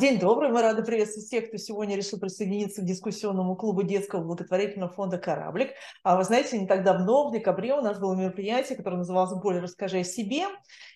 День добрый, мы рады приветствовать всех, кто сегодня решил присоединиться к дискуссионному клубу детского благотворительного фонда «Кораблик». А вы знаете, не так давно, в декабре, у нас было мероприятие, которое называлось «Более расскажи о себе».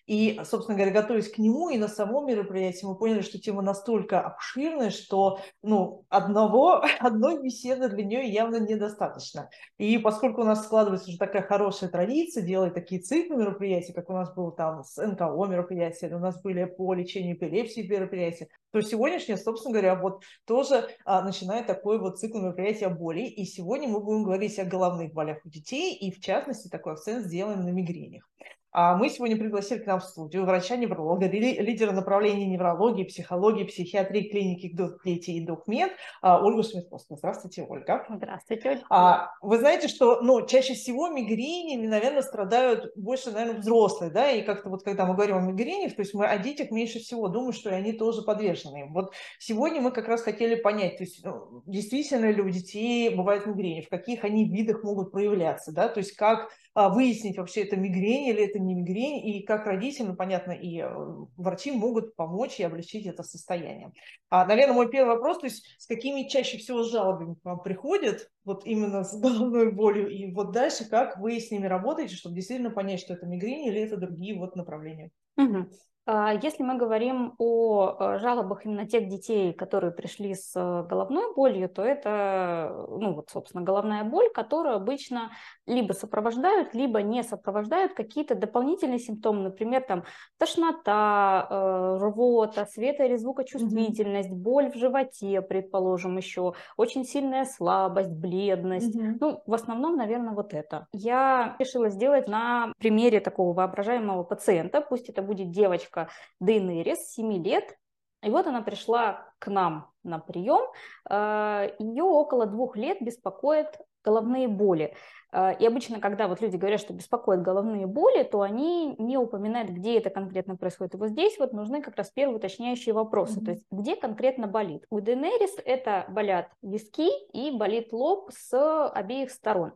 И, собственно говоря, готовясь к нему и на самом мероприятии, мы поняли, что тема настолько обширная, что ну, одного, одной беседы для нее явно недостаточно. И поскольку у нас складывается уже такая хорошая традиция делать такие циклы мероприятий, как у нас было там с НКО мероприятия, у нас были по лечению эпилепсии мероприятия, то сегодняшнее, собственно говоря, вот тоже а, начинает такой вот цикл мероприятия боли. И сегодня мы будем говорить о головных болях у детей, и в частности такой акцент сделаем на мигренях. А мы сегодня пригласили к нам в студию врача-невролога, лидера направления неврологии, психологии, психиатрии клиники Дети и Докмед а, Ольгу Сметковскую. Здравствуйте, Ольга. Здравствуйте, Ольга. Вы знаете, что ну, чаще всего мигренями, наверное, страдают больше, наверное, взрослые, да, и как-то вот когда мы говорим о мигренях, то есть мы о детях меньше всего думаем, что они тоже подвержены. Вот сегодня мы как раз хотели понять, то есть ну, действительно ли у детей бывают мигрени, в каких они видах могут проявляться, да, то есть как а, выяснить вообще это мигрень или это не мигрень, и как родители, ну, понятно, и э, врачи могут помочь и облегчить это состояние. А, наверное, мой первый вопрос, то есть с какими чаще всего жалобами к вам приходят, вот именно с головной болью, и вот дальше как вы с ними работаете, чтобы действительно понять, что это мигрень или это другие вот направления? Угу. А, если мы говорим о э, жалобах именно тех детей, которые пришли с э, головной болью, то это, ну вот, собственно, головная боль, которую обычно либо сопровождают, либо не сопровождают какие-то дополнительные симптомы, например, там тошнота, э, рвота, света или звукочувствительность, mm-hmm. боль в животе, предположим, еще, очень сильная слабость, бледность. Mm-hmm. Ну, в основном, наверное, вот это. Я решила сделать на примере такого воображаемого пациента, пусть это будет девочка, девочка Дейнерис, 7 лет, и вот она пришла к нам на прием. Э, Ее около двух лет беспокоят головные боли. Э, и обычно, когда вот люди говорят, что беспокоят головные боли, то они не упоминают, где это конкретно происходит. И вот здесь вот нужны как раз первые уточняющие вопросы. Mm-hmm. То есть, где конкретно болит? У Денерис это болят виски и болит лоб с обеих сторон.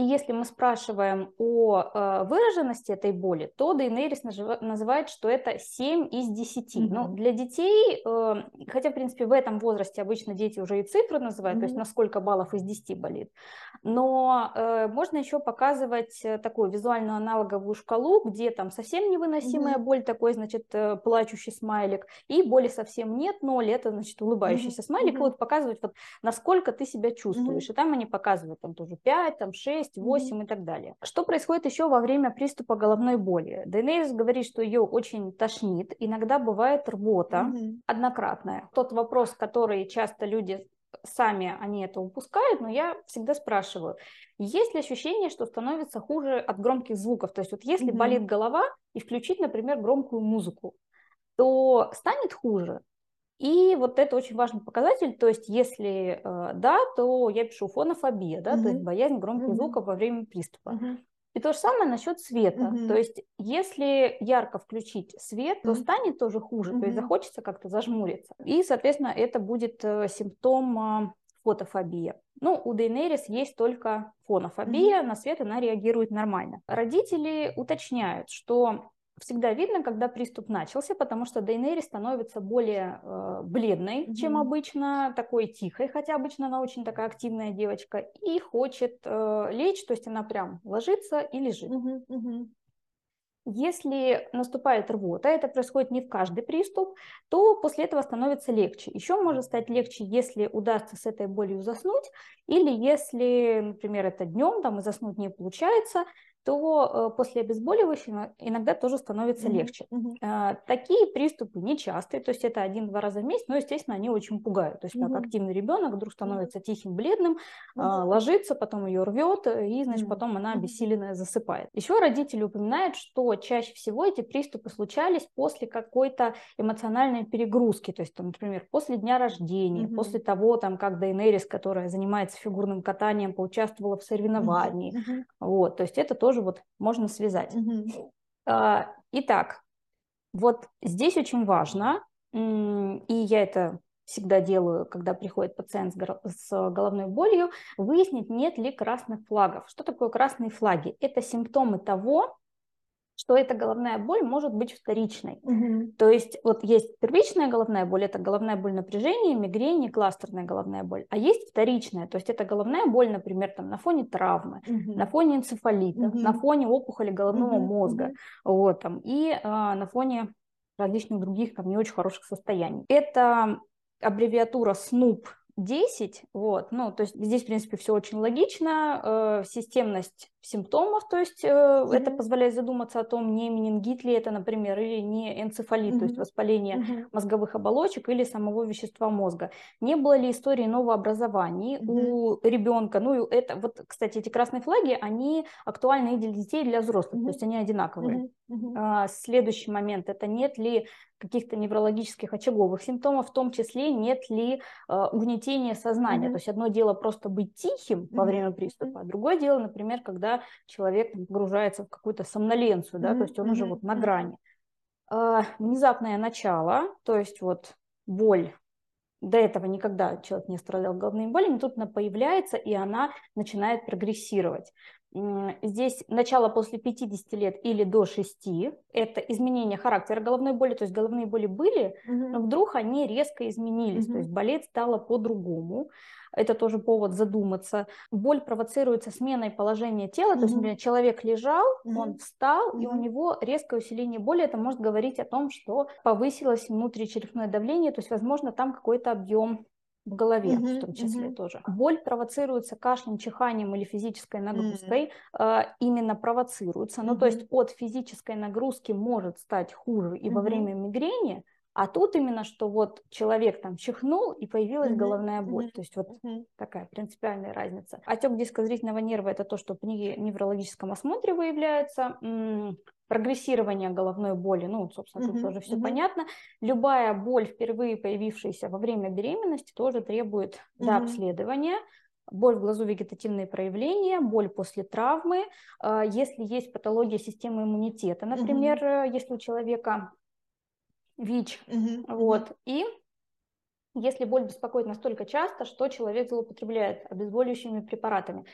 И если мы спрашиваем о э, выраженности этой боли, то Дейнерис называет, что это 7 из 10. Mm-hmm. Но для детей, э, хотя, в принципе, в этом возрасте обычно дети уже и цифры называют, mm-hmm. то есть на сколько баллов из 10 болит, но э, можно еще показывать такую визуальную аналоговую шкалу, где там совсем невыносимая mm-hmm. боль, такой, значит, плачущий смайлик, и боли совсем нет, 0, это, значит, улыбающийся mm-hmm. смайлик, mm-hmm. и вот показывать, вот, насколько ты себя чувствуешь. Mm-hmm. И там они показывают там тоже 5, там 6, 6, 8 mm-hmm. и так далее. Что происходит еще во время приступа головной боли? Дейнерис говорит, что ее очень тошнит, иногда бывает рвота mm-hmm. однократная. Тот вопрос, который часто люди сами они это упускают, но я всегда спрашиваю, есть ли ощущение, что становится хуже от громких звуков? То есть вот если mm-hmm. болит голова и включить, например, громкую музыку, то станет хуже? И вот это очень важный показатель, то есть если э, да, то я пишу фонофобия, да, угу. то есть боязнь громких угу. звуков во время приступа. Угу. И то же самое насчет света. Угу. То есть, если ярко включить свет, то угу. станет тоже хуже, угу. то есть захочется как-то зажмуриться. И, соответственно, это будет э, симптом э, фотофобия. Ну, у Дейнерис есть только фонофобия, mm на свет она реагирует нормально. Родители уточняют, что всегда видно, когда приступ начался, потому что Дейнери становится более э, бледной, mm-hmm. чем обычно, такой тихой, хотя обычно она очень такая активная девочка, и хочет э, лечь, то есть она прям ложится и лежит. Mm-hmm. Mm-hmm. Если наступает рвота, это происходит не в каждый приступ, то после этого становится легче. Еще может стать легче, если удастся с этой болью заснуть, или если, например, это днем, там и заснуть не получается, то э, после обезболивающего иногда тоже становится mm-hmm. легче. Mm-hmm. Такие приступы нечастые, то есть это один-два раза в месяц, но, естественно, они очень пугают. То есть mm-hmm. как активный ребенок вдруг становится тихим, бледным, mm-hmm. ложится, потом ее рвет, и, значит, mm-hmm. потом она обессиленная засыпает. Еще родители упоминают, что чаще всего эти приступы случались после какой-то эмоциональной перегрузки, то есть, там, например, после дня рождения, mm-hmm. после того, там, как Дейнерис, которая занимается фигурным катанием, поучаствовала в соревновании. Mm-hmm. Вот, то есть это тоже тоже вот можно связать. Mm-hmm. Итак, вот здесь очень важно, и я это всегда делаю, когда приходит пациент с головной болью, выяснить, нет ли красных флагов. Что такое красные флаги? Это симптомы того, что эта головная боль может быть вторичной. Мгм. То есть вот есть первичная головная боль, это головная боль напряжения, мигрени, кластерная головная боль. А есть вторичная, то есть это головная боль, например, там, на фоне травмы, Мгм. на фоне энцефалита, Мгм. на фоне опухоли головного Мгм. мозга, Мгм. вот, там, и а, на фоне различных других там, не очень хороших состояний. Это аббревиатура СНУП 10, вот, ну, то есть здесь, в принципе, все очень логично, э, системность симптомов, то есть э, это Мгм. позволяет задуматься о том, не менингит ли это, например, или не энцефалит, то есть воспаление Мгм. мозговых оболочек или самого вещества мозга. Не было ли истории новообразований Мгм. у ребенка? Ну, и это, вот, кстати, эти красные флаги, они актуальны и для детей, и для взрослых, Мгм. то есть они одинаковые. Мгм. Мгм. А, Следующий момент – это нет ли каких-то неврологических очаговых симптомов, в том числе нет ли э, угнетения сознания. Мгм. То есть одно дело просто быть тихим во Мгм. время приступа, а другое дело, например, когда человек там, погружается в какую-то сомноленцию, да, то есть он уже вот на грани. А, Внезапное начало, то есть вот боль до этого никогда человек не страдал головными болями, тут она появляется, и она начинает прогрессировать. Здесь начало после 50 лет или до 6 – это изменение характера головной боли, то есть головные боли были, Мгм. но вдруг они резко изменились, то Мгм. есть болеть стало по-другому. Это тоже повод задуматься. Боль провоцируется сменой положения тела, то есть, например, человек лежал, Мгм. он встал, и у него резкое усиление боли. Это может говорить о том, что повысилось внутричерепное давление, то есть, возможно, там какой-то объем в голове в Мгм. том числе Мгм. тоже. Боль провоцируется кашлем, чиханием или физической нагрузкой, э, именно провоцируется. Ну, то есть от физической нагрузки может стать хуже и во Мгм. время мигрени, а тут именно, что вот человек там чихнул и появилась Мгм. головная боль. Мгм. То есть вот Мгм. такая принципиальная разница. Отек дискозрительного нерва – это то, что при неврологическом осмотре выявляется. Прогрессирование головной боли, ну, собственно, тут Мгм. тоже все Мгм. понятно. Любая боль, впервые появившаяся во время беременности, тоже требует Мгм. дообследования. Боль в глазу, вегетативные проявления, боль после травмы. А, Если есть патология системы иммунитета, например, э, если у человека ВИЧ. Мгм. вот, и если боль беспокоит настолько часто, что человек злоупотребляет обезболивающими препаратами.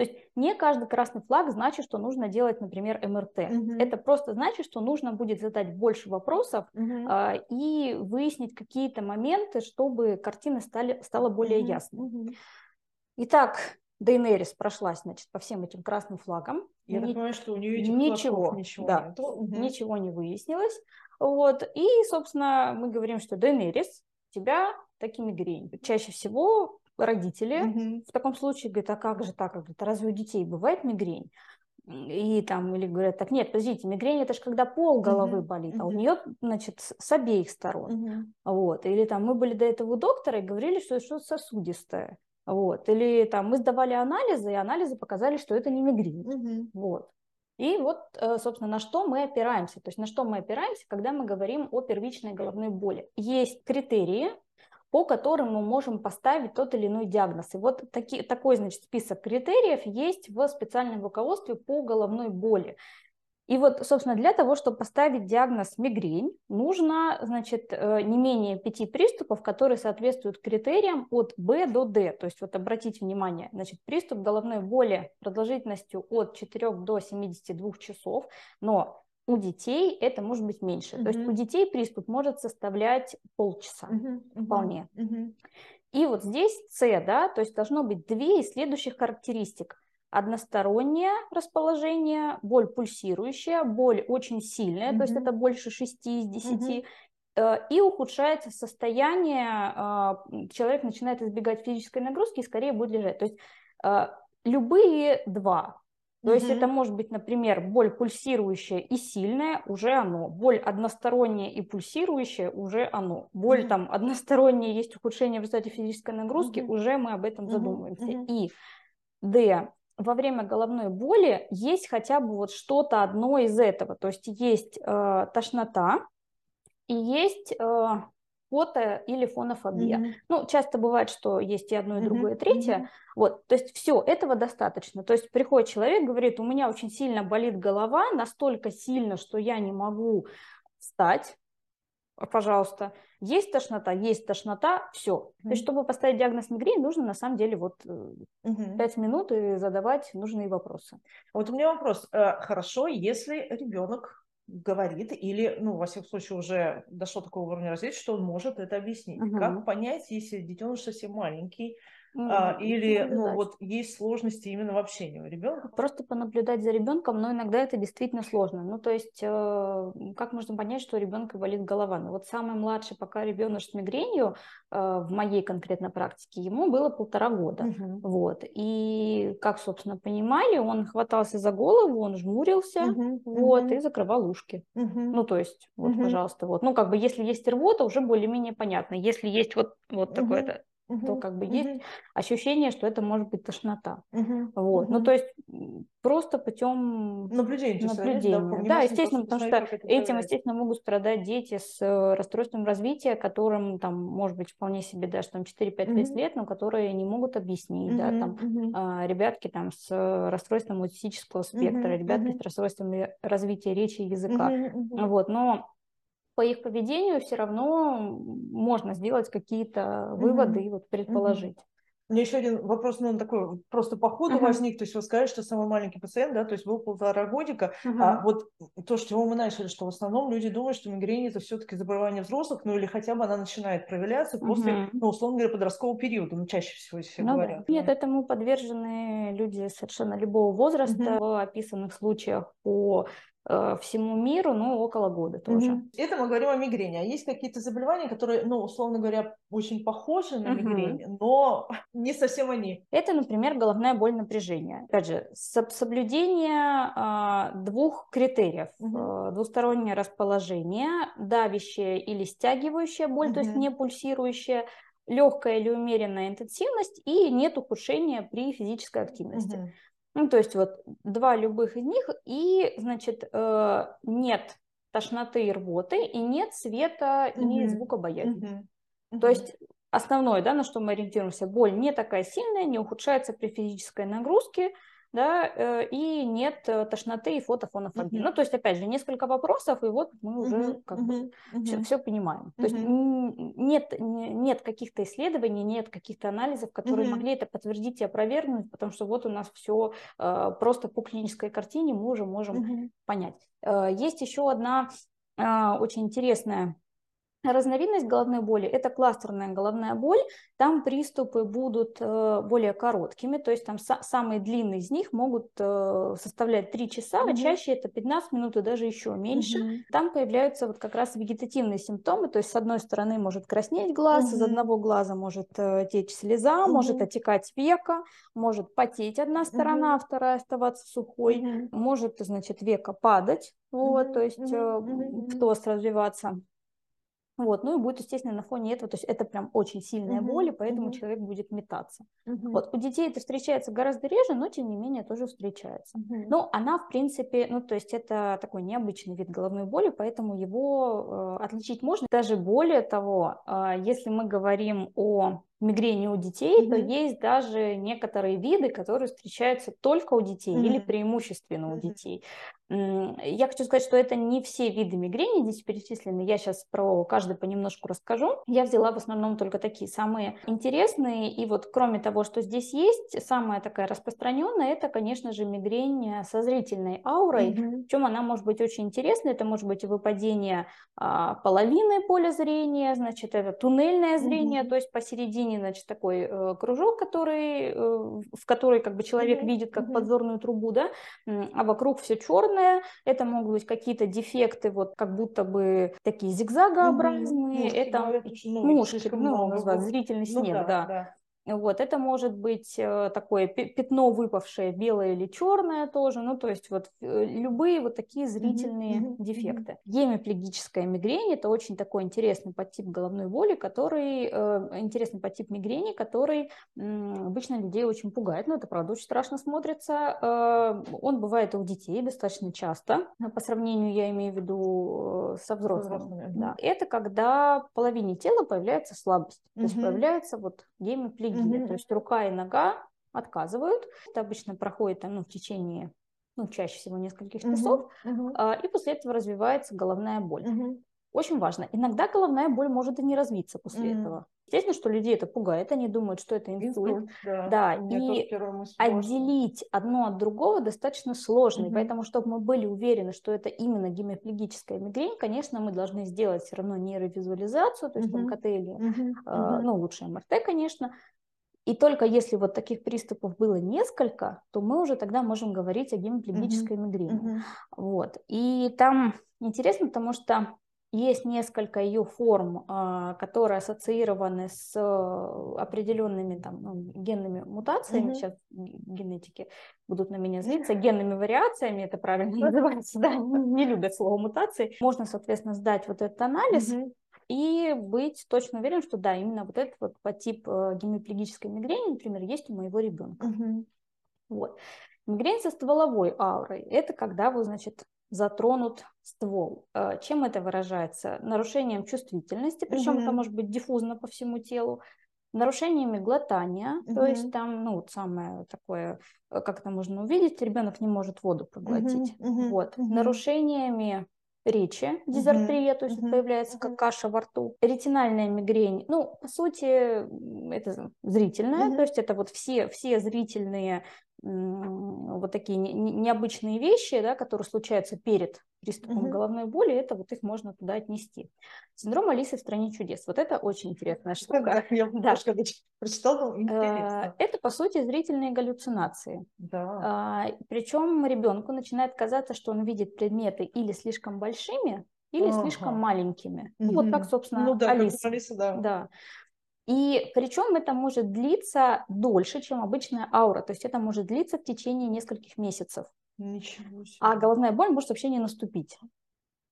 То есть не каждый красный флаг значит, что нужно делать, например, МРТ. Мгм. Это просто значит, что нужно будет задать больше вопросов Мгм. а, и выяснить какие-то моменты, чтобы картина стали, стала более Мгм. ясной. Мгм. Итак, Дейнерис прошлась значит, по всем этим красным флагам. Я так Ни- понимаю, что у нее этих ничего, ничего да, нету. Мгм. ничего не выяснилось. Вот. И, собственно, мы говорим, что Дейнерис, тебя таки мигрень. Чаще всего родители Мгм. в таком случае говорят, а как же так? Говорят, разве у детей бывает мигрень? И там, или говорят, так нет, подождите, мигрень это же когда пол головы Мгм. болит, а у нее, значит, с обеих сторон. Мгм. Вот. Или там мы были до этого у доктора и говорили, что это что-то сосудистое. Вот. Или там мы сдавали анализы, и анализы показали, что это не мигрень. Мгм. Вот. И вот, э, собственно, на что мы опираемся. То есть на что мы опираемся, когда мы говорим о первичной головной боли. Есть критерии, по которым мы можем поставить тот или иной диагноз. И вот таки, такой, значит, список критериев есть в специальном руководстве по головной боли. И вот, собственно, для того, чтобы поставить диагноз мигрень, нужно, значит, э, не менее пяти приступов, которые соответствуют критериям от Б до Д. То есть вот обратите внимание, значит, приступ головной боли продолжительностью от 4 до 72 часов, но у детей это может быть меньше. То есть у детей приступ может составлять полчаса. Мгм. вполне. Мгм. И вот здесь С, да, то есть должно быть две из следующих характеристик. Одностороннее расположение, боль пульсирующая, боль очень сильная, то есть это больше 6 из 10, Мгм. э, и ухудшается состояние, м, человек начинает избегать физической нагрузки и скорее будет лежать. То есть э, любые два. То есть это может быть, например, боль пульсирующая и сильная, уже оно. Боль односторонняя и пульсирующая, уже оно. Боль Мгм. там односторонняя, есть ухудшение в результате физической нагрузки, Мгм. уже мы об этом задумываемся. Мгм. И Д. Во время головной боли есть хотя бы вот что-то одно из этого. То есть есть э, тошнота и есть э, фото или фонофобия. Мгм. Ну, часто бывает, что есть и одно, и другое, и третье. Мгм. Вот, то есть все, этого достаточно. То есть приходит человек, говорит, у меня очень сильно болит голова, настолько сильно, что я не могу встать. пожалуйста. Есть тошнота, есть тошнота, все. Mm-hmm. То есть, чтобы поставить диагноз мигрень, нужно на самом деле вот mm-hmm. 5 минут и задавать нужные вопросы. Вот у меня вопрос. Э, хорошо, если ребенок говорит или, ну, во всяком случае, уже дошло до такого уровня развития, что он может это объяснить. Mm-hmm. Как понять, если детеныш совсем маленький, а, или, ну, вот есть сложности именно в общении у ребенка? Просто понаблюдать за ребенком, но иногда это действительно сложно. Ну, то есть, э, как можно понять, что у ребенка болит голова? Ну, вот самый младший пока ребенок с мигренью, э, в моей конкретно практике, ему было полтора года. Угу. Вот. И, как, собственно, понимали, он хватался за голову, он жмурился, угу. вот, и закрывал ушки. Ну, то есть, вот, пожалуйста, вот. Ну, как бы, если есть рвота, уже более-менее понятно. Если есть вот, вот такое-то угу, то как бы угу. есть ощущение, что это может быть тошнота. Угу, вот. угу. Ну, то есть просто путем наблюдения. наблюдения. Да, да естественно, потому что этим, естественно, могут страдать дети с э, расстройством развития, которым там, может быть, вполне себе даже там 4-5 угу. лет, но которые не могут объяснить, угу, да, там угу. а, ребятки там с расстройством аутистического спектра, угу, ребятки угу. с расстройством развития речи и языка. Угу, Вот, но по их поведению все равно можно сделать какие-то выводы mm-hmm. и вот предположить. Mm-hmm. У меня еще один вопрос, ну, он такой просто по ходу uh-huh. возник. То есть вы сказали, что самый маленький пациент, да, то есть был полтора годика. Uh-huh. А вот то, что мы начали, что в основном люди думают, что мигрень это все-таки заболевание взрослых, ну или хотя бы она начинает проявляться uh-huh. после, ну, условно говоря, подросткового периода, ну, чаще всего все ну, говорят. Да. Нет, этому подвержены люди совершенно любого возраста. Uh-huh. В описанных случаях по всему миру, ну, около года тоже. Угу. Это мы говорим о мигрени. А есть какие-то заболевания, которые, ну, условно говоря, очень похожи на угу. мигрень, но не совсем они? Это, например, головная боль напряжения. Опять же, соблюдение а, двух критериев. Угу. Двустороннее расположение, давящая или стягивающая боль, угу. то есть не пульсирующая, легкая или умеренная интенсивность и нет ухудшения при физической активности. Угу. Ну, то есть вот два любых из них, и, значит, э, нет тошноты и рвоты, и нет света и звука боязни. То есть основное, да, на что мы ориентируемся, боль не такая сильная, не ухудшается при физической нагрузке, да, э, и нет э, тошноты и фотофонофобии. Uh-huh. Ну, то есть, опять же, несколько вопросов, и вот мы уже uh-huh. как бы uh-huh. Все, все понимаем. Uh-huh. То есть нет, нет каких-то исследований, нет каких-то анализов, которые uh-huh. могли это подтвердить и опровергнуть, потому что вот у нас все э, просто по клинической картине мы уже можем uh-huh. понять. Есть еще одна очень интересная Разновидность головной боли – это кластерная головная боль. Там приступы будут э, более короткими, то есть там самые длинные из них могут э, составлять 3 часа, угу. а чаще это 15 минут и даже еще меньше. Угу. Там появляются вот как раз вегетативные симптомы, то есть с одной стороны может краснеть глаз, угу. из одного глаза может э, течь слеза, угу. может отекать века, может потеть одна сторона, угу. вторая оставаться сухой, угу. может, значит, века падать, вот, то есть угу. птоз развиваться. Вот, ну и будет, естественно, на фоне этого, то есть это прям очень сильная uh-huh, боль, и поэтому uh-huh. человек будет метаться. Uh-huh. Вот, у детей это встречается гораздо реже, но тем не менее тоже встречается. Uh-huh. Но она, в принципе, ну то есть это такой необычный вид головной боли, поэтому его э, отличить можно. Даже более того, э, если мы говорим о мигрени у детей, mm-hmm. то есть даже некоторые виды, которые встречаются только у детей mm-hmm. или преимущественно у mm-hmm. детей. Я хочу сказать, что это не все виды мигрени здесь перечислены. Я сейчас про каждый понемножку расскажу. Я взяла в основном только такие самые интересные. И вот кроме того, что здесь есть, самая такая распространенная, это, конечно же, мигрень со зрительной аурой. Mm-hmm. В чем она может быть очень интересна? Это может быть выпадение а, половины поля зрения, значит, это туннельное зрение, mm-hmm. то есть посередине, значит, такой э, кружок, который, э, в который как бы человек mm-hmm. видит как mm-hmm. подзорную трубу, да, а вокруг все черное это могут быть какие-то дефекты, вот как будто бы такие зигзагообразные, угу. это ну, мушки, ну, зрительный ну, снег, да. да. да. Вот, это может быть э, такое пятно выпавшее, белое или черное тоже, ну, то есть вот э, любые вот такие зрительные mm-hmm. дефекты. Гемиплегическая мигрень – это очень такой интересный подтип головной боли, который, э, интересный подтип мигрени, который обычно людей очень пугает, но это, правда, очень страшно смотрится. Он бывает у детей достаточно часто, по сравнению, я имею в виду, со взрослыми. взрослыми. Да. Это когда половине тела появляется слабость, mm-hmm. то есть появляется вот гемиплегия mm-hmm. то есть рука и нога отказывают. Это обычно проходит ну, в течение, ну, чаще всего нескольких часов, mm-hmm. Mm-hmm. и после этого развивается головная боль. Mm-hmm. очень важно. Иногда головная боль может и не развиться после mm. этого. Естественно, что людей это пугает, они думают, что это инсульт. инсульт да, да. и отделить одно от другого достаточно сложно. Mm-hmm. поэтому, чтобы мы были уверены, что это именно гемиплегическая мигрень, конечно, мы должны сделать все равно нейровизуализацию, то есть mm-hmm. МКТ или, mm-hmm. Э, ну, лучше МРТ, конечно. И только если вот таких приступов было несколько, то мы уже тогда можем говорить о гемиплегической mm-hmm. мигрени. Mm-hmm. Вот. И там интересно, потому что есть несколько ее форм, а, которые ассоциированы с э, определенными там, ну, генными мутациями. Mm-hmm. Сейчас генетики будут на меня злиться. Генными вариациями, это правильно называется, да, не любят слово мутации. Можно, соответственно, сдать вот этот анализ. Mm-hmm и быть точно уверен, что да, именно вот этот вот по тип э, гемиплегической мигрени, например, есть у моего ребенка. Угу. Вот. Мигрень со стволовой аурой – это когда вы, значит, затронут ствол. Э, чем это выражается? Нарушением чувствительности, причем угу. это может быть диффузно по всему телу, нарушениями глотания, угу. то есть там, ну, самое такое, э, как это можно увидеть, ребенок не может воду проглотить, угу. вот, угу. нарушениями речи, дизартрия, mm-hmm. то есть mm-hmm. появляется как каша во рту, ретинальная мигрень, ну, по сути, это зрительная, mm-hmm. то есть это вот все, все зрительные вот такие необычные вещи, да, которые случаются перед приступом угу. головной боли, это вот их можно туда отнести. Синдром Алисы в стране чудес. Вот это очень интересная штука. Да, я да. прочитала, э, интересно. Это, по сути, зрительные галлюцинации. Да. А, Причем ребенку начинает казаться, что он видит предметы или слишком большими, или ага. слишком маленькими. Ну, вот как, собственно, ну, да, Алиса. Алиса да. да. И причем это может длиться дольше, чем обычная аура. То есть это может длиться в течение нескольких месяцев. Ничего себе. А головная боль может вообще не наступить.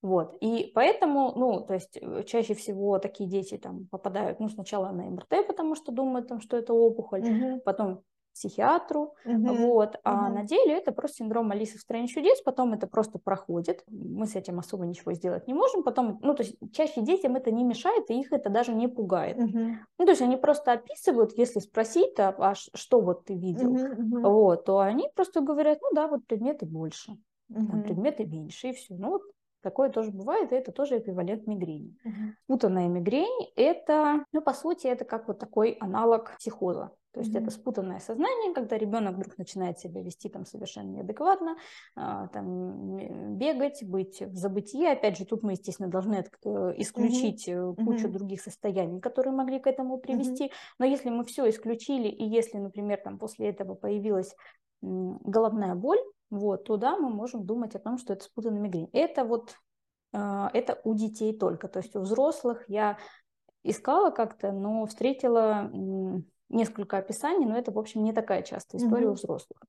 Вот, и поэтому, ну, то есть э, чаще всего такие дети там попадают, ну, сначала на МРТ, потому что думают, там, что это опухоль, угу. потом психиатру, угу. вот, а угу. на деле это просто синдром Алисы в стране чудес, потом это просто проходит, мы с этим особо ничего сделать не можем, потом, ну, то есть чаще детям это не мешает, и их это даже не пугает. Угу. Ну, то есть они просто описывают, если спросить, а, а что вот ты видел, угу. вот, то они просто говорят, ну да, вот предметы больше, угу. там, предметы меньше, и все. Ну, вот Такое тоже бывает, и это тоже эквивалент мигрени. Угу. Спутанная мигрень – это, ну, по сути, это как вот такой аналог психоза. То есть mm-hmm. это спутанное сознание, когда ребенок вдруг начинает себя вести там совершенно неадекватно, а, там, бегать, быть в забытии. Опять же, тут мы, естественно, должны э, исключить mm-hmm. кучу mm-hmm. других состояний, которые могли к этому привести. Mm-hmm. Но если мы все исключили, и если, например, там после этого появилась головная боль, вот, туда мы можем думать о том, что это спутанная мигрень. Это вот а, это у детей только. То есть у взрослых я искала как-то, но встретила несколько описаний, но это, в общем, не такая частая история mm-hmm. у взрослых.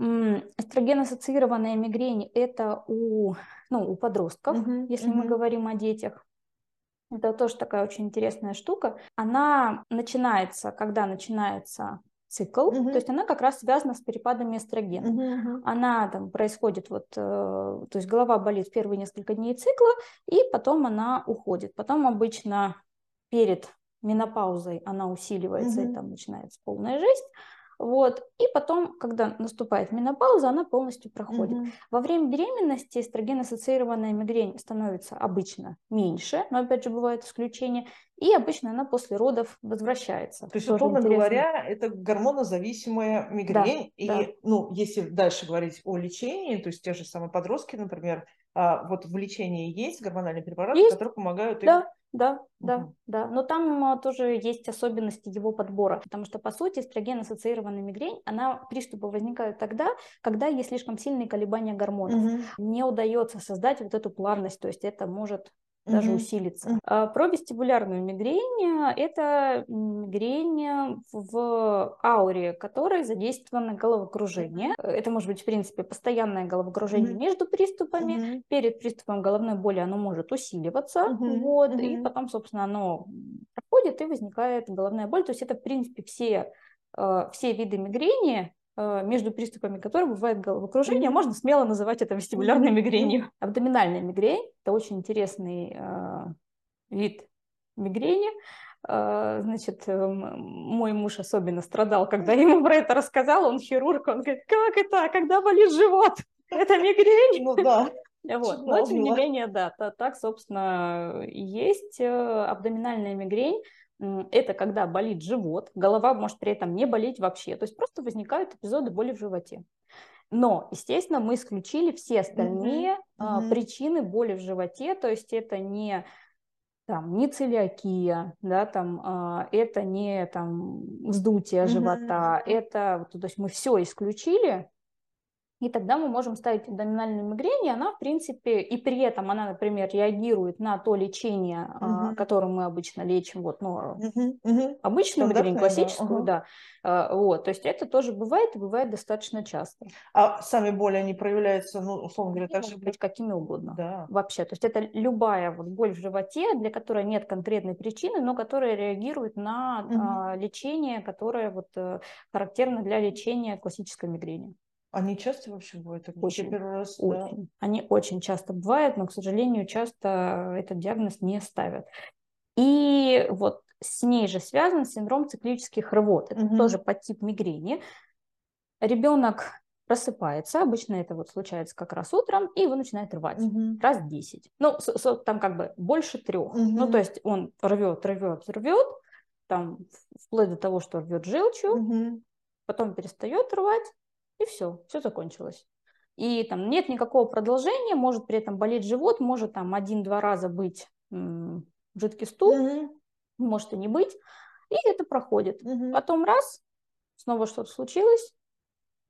Mm-hmm. Эстроген-ассоциированная мигрень – это у, ну, у подростков, mm-hmm. если mm-hmm. мы говорим о детях. Это тоже такая очень интересная штука. Она начинается, когда начинается цикл, uh-huh. то есть она как раз связана с перепадами эстрогена. Uh-huh. Она там происходит вот, э, то есть голова болит первые несколько дней цикла, и потом она уходит. Потом обычно перед менопаузой она усиливается, угу. и там начинается полная жесть. Вот. И потом, когда наступает менопауза, она полностью проходит. Угу. Во время беременности эстроген-ассоциированная мигрень становится обычно меньше, но опять же бывают исключения, и обычно она после родов возвращается. То есть, условно говоря, это гормонозависимая мигрень. Да, и, да. ну, если дальше говорить о лечении, то есть те же самые подростки, например, вот в лечении есть гормональные препараты, есть. которые помогают им да, да, угу. да. Но там а, тоже есть особенности его подбора, потому что, по сути, эстроген-ассоциированная мигрень, она, приступы возникают тогда, когда есть слишком сильные колебания гормонов. Угу. Не удается создать вот эту плавность, то есть это может даже угу. усилится. А про вестибулярную мигрень – это мигрень в ауре, которой задействовано головокружение. Это может быть, в принципе, постоянное головокружение угу. между приступами. Угу. Перед приступом головной боли оно может усиливаться, угу. вот, угу. и потом, собственно, оно проходит и возникает головная боль. То есть это, в принципе, все, э, все виды мигрени, между приступами которой бывает головокружение, можно смело называть это вестибулярной мигренью. Абдоминальная мигрень – это очень интересный э, вид мигрени. Э, значит, э, мой муж особенно страдал, когда ему про это рассказал, он хирург, он говорит, как это, когда болит живот? Это мигрень? Ну да. Вот. Но, тем не менее, да, так, собственно, есть э, абдоминальная мигрень. Это когда болит живот, голова может при этом не болеть вообще. То есть просто возникают эпизоды боли в животе. Но, естественно, мы исключили все остальные mm-hmm. Mm-hmm. причины боли в животе. То есть это не там не целиакия, да, там а, это не там вздутие mm-hmm. живота, это, то есть мы все исключили, и тогда мы можем ставить абдоминальную мигрень, и она, в принципе, и при этом она, например, реагирует на то лечение, uh-huh. которым мы обычно лечим, вот, ну, uh-huh. Uh-huh. обычную мигрень, классическую, да. А, вот, то есть это тоже бывает, и бывает достаточно часто. А сами боли, они проявляются, ну, условно говоря, так же? быть какими угодно. Да. Вообще, то есть это любая вот боль в животе, для которой нет конкретной причины, но которая реагирует на а, лечение, которое вот э, характерно для лечения классической мигрени. Они часто вообще бывают? Очень, первый раз, очень. Да? Они очень часто бывают, но, к сожалению, часто этот диагноз не ставят. И вот с ней же связан синдром циклических рвот. Это угу. тоже подтип мигрени. Ребенок просыпается, обычно это вот случается как раз утром, и его начинает рвать угу. раз 10. Ну, там как бы больше трех. Угу. Ну, то есть он рвет, рвет, рвет, там вплоть до того, что рвет желчью, угу. потом перестает рвать, и все, все закончилось. И там нет никакого продолжения, может при этом болеть живот, может там один-два раза быть м- жидкий стул, mm может и не быть, и это проходит. mm Потом раз, снова что-то случилось,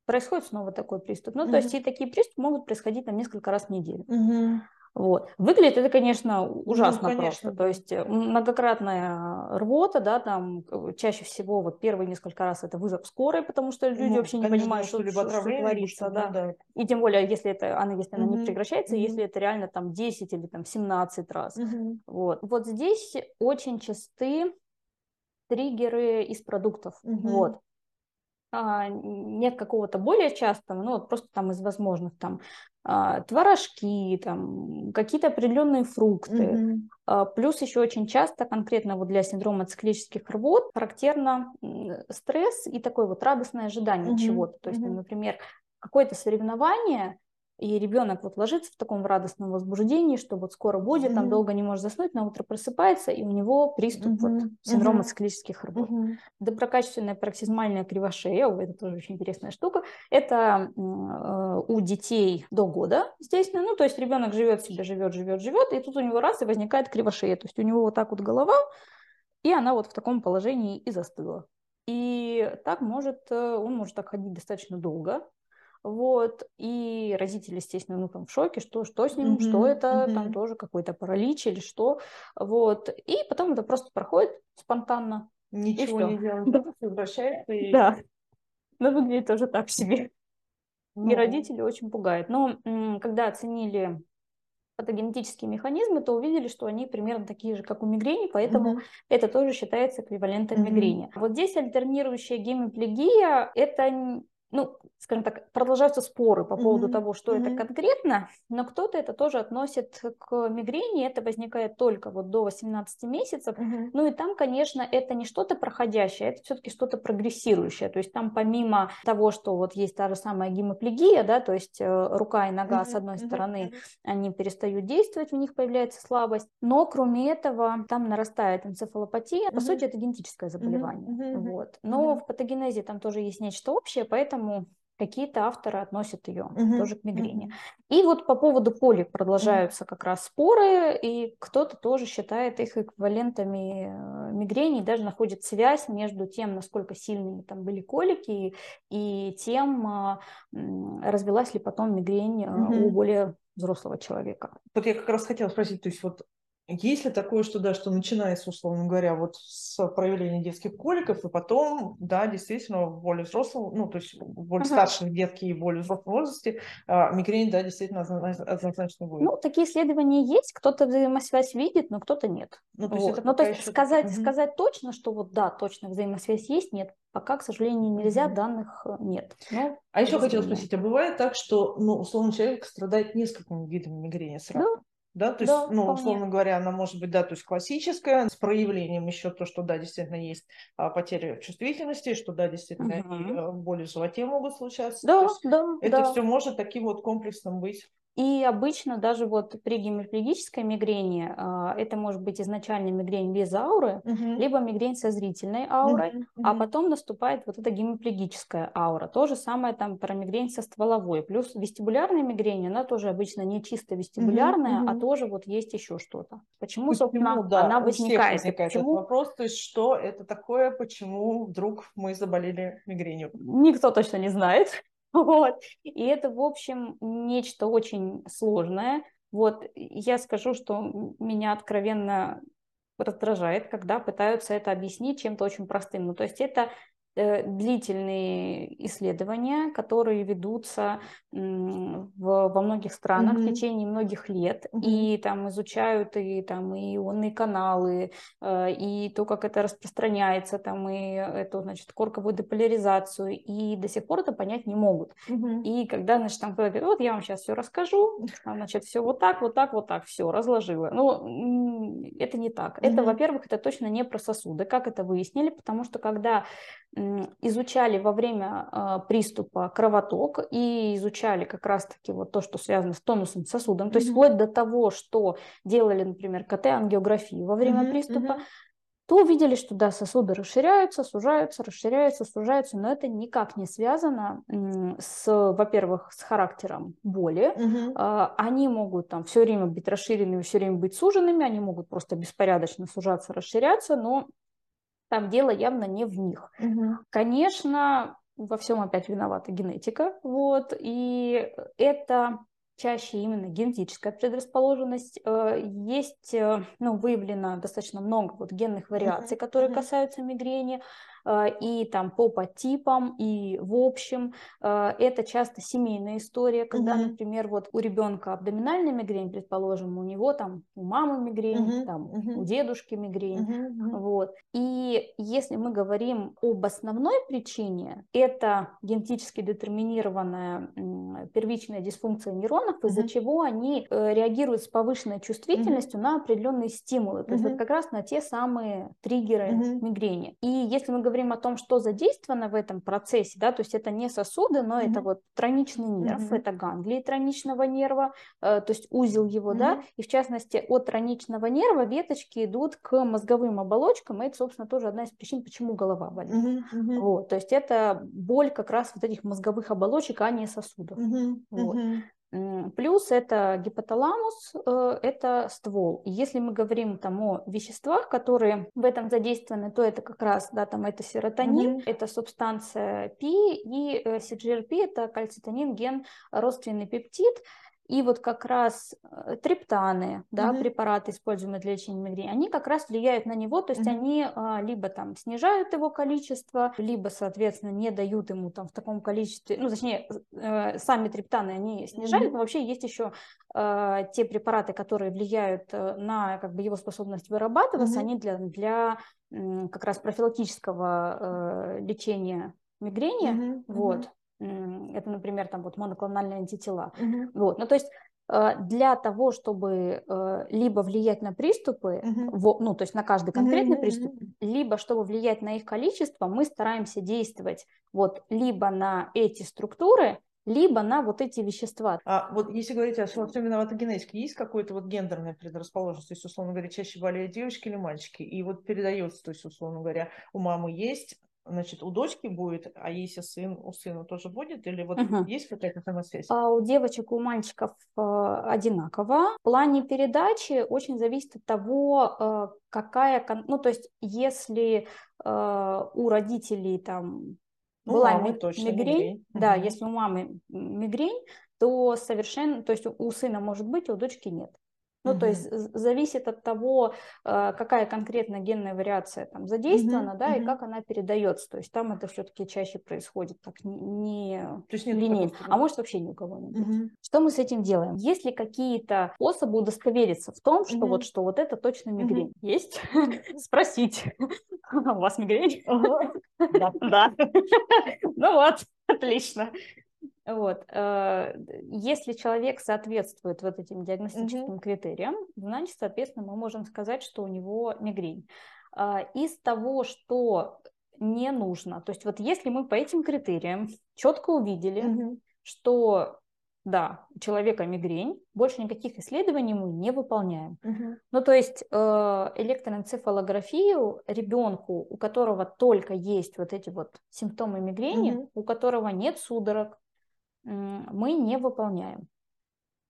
происходит снова такой приступ. Ну, mm то есть и такие приступы могут происходить там несколько раз в неделю. mm вот. Выглядит это, конечно, ужасно ну, конечно. просто. То есть э, многократная рвота, да, там э, чаще всего вот первые несколько раз это вызов скорой, потому что люди ну, вообще не понимают, что, что, что творится. Да. Да. И тем более, если это, она, если она угу. не прекращается, угу. если это реально там 10 или там 17 раз. Угу. Вот. вот здесь очень часты триггеры из продуктов. Угу. Вот нет какого-то более частого, ну просто там из возможных там а, творожки, там, какие-то определенные фрукты. Mm-hmm. А, плюс еще очень часто, конкретно вот для синдрома циклических рвот, характерно стресс и такое вот радостное ожидание mm-hmm. чего-то. То есть, mm-hmm. например, какое-то соревнование, и ребенок вот ложится в таком радостном возбуждении, что вот скоро будет, mm-hmm. там долго не может заснуть, на утро просыпается, и у него приступ mm-hmm. вот, синдрома mm-hmm. циклических рвот. Mm-hmm. Доброкачественная пароксизмальная кривошея, это тоже очень интересная штука, это э, у детей до года, естественно, ну, то есть ребенок живет себе, живет, живет, живет, и тут у него раз и возникает кривошея, то есть у него вот так вот голова, и она вот в таком положении и застыла. И так может, э, он может так ходить достаточно долго, вот, и родители, естественно, ну, там в шоке, что, что с ним, mm-hmm, что это, mm-hmm. там тоже какой-то паралич или что, вот, и потом это просто проходит спонтанно. Ничего не делает, да. возвращается. И... Да, но выглядит тоже так себе. Ну. И родители очень пугают. Но когда оценили патогенетические механизмы, то увидели, что они примерно такие же, как у мигрени, поэтому mm-hmm. это тоже считается эквивалентом mm-hmm. мигрени. Вот здесь альтернирующая гемиплегия – это ну, скажем так, продолжаются споры по поводу mm-hmm. того, что mm-hmm. это конкретно, но кто-то это тоже относит к мигрени, это возникает только вот до 18 месяцев, mm-hmm. ну и там, конечно, это не что-то проходящее, это все-таки что-то прогрессирующее, то есть там помимо того, что вот есть та же самая гемоплегия, да, то есть э, рука и нога mm-hmm. с одной mm-hmm. стороны, они перестают действовать, у них появляется слабость, но кроме этого там нарастает энцефалопатия, mm-hmm. по сути это генетическое заболевание, mm-hmm. вот, но mm-hmm. в патогенезе там тоже есть нечто общее, поэтому поэтому какие-то авторы относят ее угу. тоже к мигрени. Угу. И вот по поводу колик продолжаются угу. как раз споры, и кто-то тоже считает их эквивалентами э, мигрени, и даже находит связь между тем, насколько сильными там были колики, и тем, а, развилась ли потом мигрень угу. у более взрослого человека. Вот я как раз хотела спросить, то есть вот есть ли такое, что да, что начинается, условно говоря, вот с проявления детских коликов, и потом, да, действительно, в более взрослом, ну, то есть в более uh-huh. старших детки и более взрослом возрасте а, мигрень, да, действительно однозначно будет. Ну, такие исследования есть, кто-то взаимосвязь видит, но кто-то нет. Ну, то есть, вот. ну, то есть сказать, uh-huh. сказать точно, что вот да, точно взаимосвязь есть, нет, пока, к сожалению, нельзя, uh-huh. данных э, нет. Но а еще хотела спросить, а бывает так, что, ну, условно, человек страдает несколькими видами мигрени сразу? Да да, то есть, да, ну, вполне. условно говоря, она может быть, да, то есть классическая, с проявлением еще то, что, да, действительно есть а, потеря чувствительности, что, да, действительно угу. и, а, боли в животе могут случаться. Да, да, Это да. все может таким вот комплексом быть. И обычно даже вот при гемиплегической мигрени а, это может быть изначально мигрень без ауры, угу. либо мигрень со зрительной аурой, угу. а потом наступает вот эта гемиплегическая аура. То же самое там про мигрень со стволовой. Плюс вестибулярная мигрень, она тоже обычно не чисто вестибулярная, угу. а тоже вот есть еще что-то. Почему, почему собственно, да, она возникает? возникает почему? Этот вопрос, то есть что это такое, почему вдруг мы заболели мигренью? Никто точно не знает. Вот. И это, в общем, нечто очень сложное. Вот я скажу, что меня откровенно раздражает, когда пытаются это объяснить чем-то очень простым. Ну, то есть это длительные исследования, которые ведутся в, во многих странах mm-hmm. в течение многих лет, mm-hmm. и там изучают и там и ионные каналы, э, и то, как это распространяется, там и эту, значит, корковую деполяризацию, и до сих пор это понять не могут. Mm-hmm. И когда, значит, там говорят, вот я вам сейчас все расскажу, там, значит, все вот так, вот так, вот так, все, разложила. Ну, это не так. Mm-hmm. Это, во-первых, это точно не про сосуды, как это выяснили, потому что когда изучали во время э, приступа кровоток и изучали как раз-таки вот то, что связано с тонусом сосудом, mm-hmm. то есть вплоть до того, что делали, например, КТ-ангиографию во время mm-hmm. приступа, mm-hmm. то увидели, что да, сосуды расширяются, сужаются, расширяются, сужаются, но это никак не связано с, во-первых, с характером боли. Э, они могут там все время быть расширенными, все время быть суженными, они могут просто беспорядочно сужаться, расширяться, но там дело явно не в них. Угу. Конечно, во всем опять виновата генетика, вот, и это чаще именно генетическая предрасположенность. Э, есть, э, ну, выявлено достаточно много вот генных вариаций, которые касаются мигрени. Э, и там по подтипам, и в общем. Э, это часто семейная история, когда, угу. например, вот у ребенка абдоминальная мигрень, предположим, у него там у мамы мигрень, угу. там угу. у дедушки мигрень, угу. вот. И если мы говорим об основной причине, это генетически детерминированная первичная дисфункция нейронов, из-за чего они э, реагируют с повышенной чувствительностью на определенные стимулы, то есть вот как раз на те самые триггеры мигрени. И если мы говорим о том, что задействовано в этом процессе, да, то есть это не сосуды, но mm-hmm. это вот тройничный нерв, mm-hmm. это ганглии тройничного нерва, э, то есть узел его, mm-hmm. да, и в частности от тройничного нерва веточки идут к мозговым оболочкам, и это, собственно, тоже одна из причин, почему голова болит. Mm-hmm. Вот, то есть это боль как раз вот этих мозговых оболочек, а не сосудов. Mm-hmm. Вот. Плюс это гипоталамус, э, это ствол. И если мы говорим там о веществах, которые в этом задействованы, то это как раз, да, там это серотонин, mm-hmm. это субстанция P, и CGRP э, это кальцитонин, ген, родственный пептид. И вот как раз э, триптаны, да, угу. препараты, используемые для лечения мигрени, они как раз влияют на него, то есть угу. они а, либо там снижают его количество, либо, соответственно, не дают ему там в таком количестве, ну, точнее, э, сами триптаны они снижают, угу. но вообще есть еще э, те препараты, которые влияют э, на как бы его способность вырабатываться, угу. они для, для как раз профилактического э, лечения мигрени, угу. вот, это, например, там вот моноклональные антитела. Угу. Вот, ну то есть э, для того, чтобы э, либо влиять на приступы, угу. ну то есть на каждый конкретный угу. приступ, либо чтобы влиять на их количество, мы стараемся действовать вот либо на эти структуры, либо на вот эти вещества. А вот если говорить о всем виновата генетика, есть какой-то вот гендерная предрасположенность, то есть, условно говоря, чаще болеют девочки или мальчики, и вот передается, то есть, условно говоря, у мамы есть значит, у дочки будет, а если сын, у сына тоже будет? Или вот угу. есть какая-то взаимосвязь? А у девочек, у мальчиков э, одинаково. В плане передачи очень зависит от того, э, какая... Ну, то есть, если э, у родителей там ну, была мамы, точно, мигрень, мигрень, да, угу. если у мамы мигрень, то совершенно, то есть у сына может быть, а у дочки нет. Ну, угу. то есть зависит от того, э, какая конкретно генная вариация там задействована, угу, да, угу. и как она передается. То есть там это все-таки чаще происходит так не то есть линейно, а может вообще ни у кого не Угу. Что мы с этим делаем? Есть ли какие-то способы удостовериться в том, что угу. вот что вот это точно мигрень? Угу. Есть? Спросить. У вас мигрень? Да. Ну вот, отлично. Вот. Э, если человек соответствует вот этим диагностическим mm-hmm. критериям, значит, соответственно, мы можем сказать, что у него мигрень. А, из того, что не нужно, то есть вот если мы по этим критериям четко увидели, mm-hmm. что да, у человека мигрень, больше никаких исследований мы не выполняем. Мгм. Ну, то есть э, электроэнцефалографию ребенку, у которого только есть вот эти вот симптомы мигрени, Мгм. у которого нет судорог, мы не выполняем.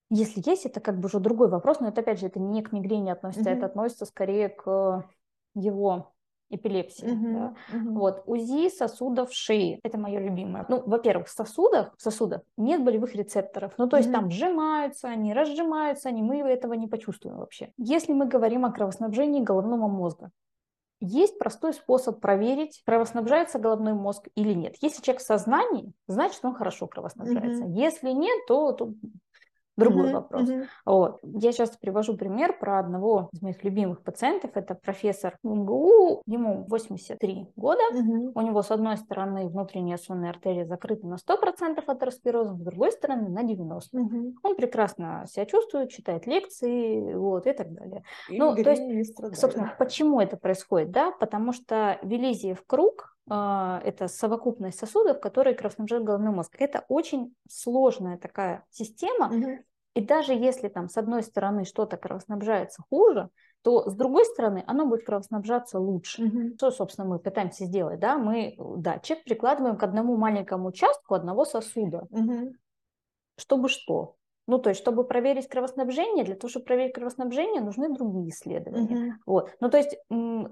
Если есть, это как бы уже другой вопрос, но это опять же это не к мигрени относится, это Мгм. относится скорее к его эпилепсии. Мгм. да. Мгм. Вот, УЗИ сосудов шеи, это мое любимое. Ну, во-первых, в сосудах, в сосудах нет болевых рецепторов, ну, то есть Мгм. там сжимаются они, разжимаются они, мы этого не почувствуем вообще. Если мы говорим о кровоснабжении головного мозга, есть простой способ проверить, кровоснабжается головной мозг или нет. Если человек в сознании, значит, он хорошо кровоснабжается. Мгм. Если нет, то, то другой Мгм. вопрос. Мгм. Вот. Я часто привожу пример про одного из моих любимых пациентов. Это профессор МГУ, ему 83 года. Мгм. У него с одной стороны внутренняя сонная артерия закрыта на 100% атеросклерозом, с другой стороны на 90%. Мгм. Он прекрасно себя чувствует, читает лекции вот, и так далее. И Ну, то есть. Собственно, почему это происходит? Да? Потому что Велизиев круг а, это совокупность сосудов, которые кровоснабжают головной мозг. Это очень сложная такая система, Мгм. И даже если там с одной стороны что-то кровоснабжается хуже, то с другой стороны оно будет кровоснабжаться лучше. Мгм. Что, собственно, мы пытаемся сделать? Да? Мы датчик прикладываем к одному маленькому участку одного сосуда. Мгм. Чтобы что? Ну, то есть, чтобы проверить кровоснабжение, для того, чтобы проверить кровоснабжение, нужны другие исследования. Мгм. Вот. Ну, то есть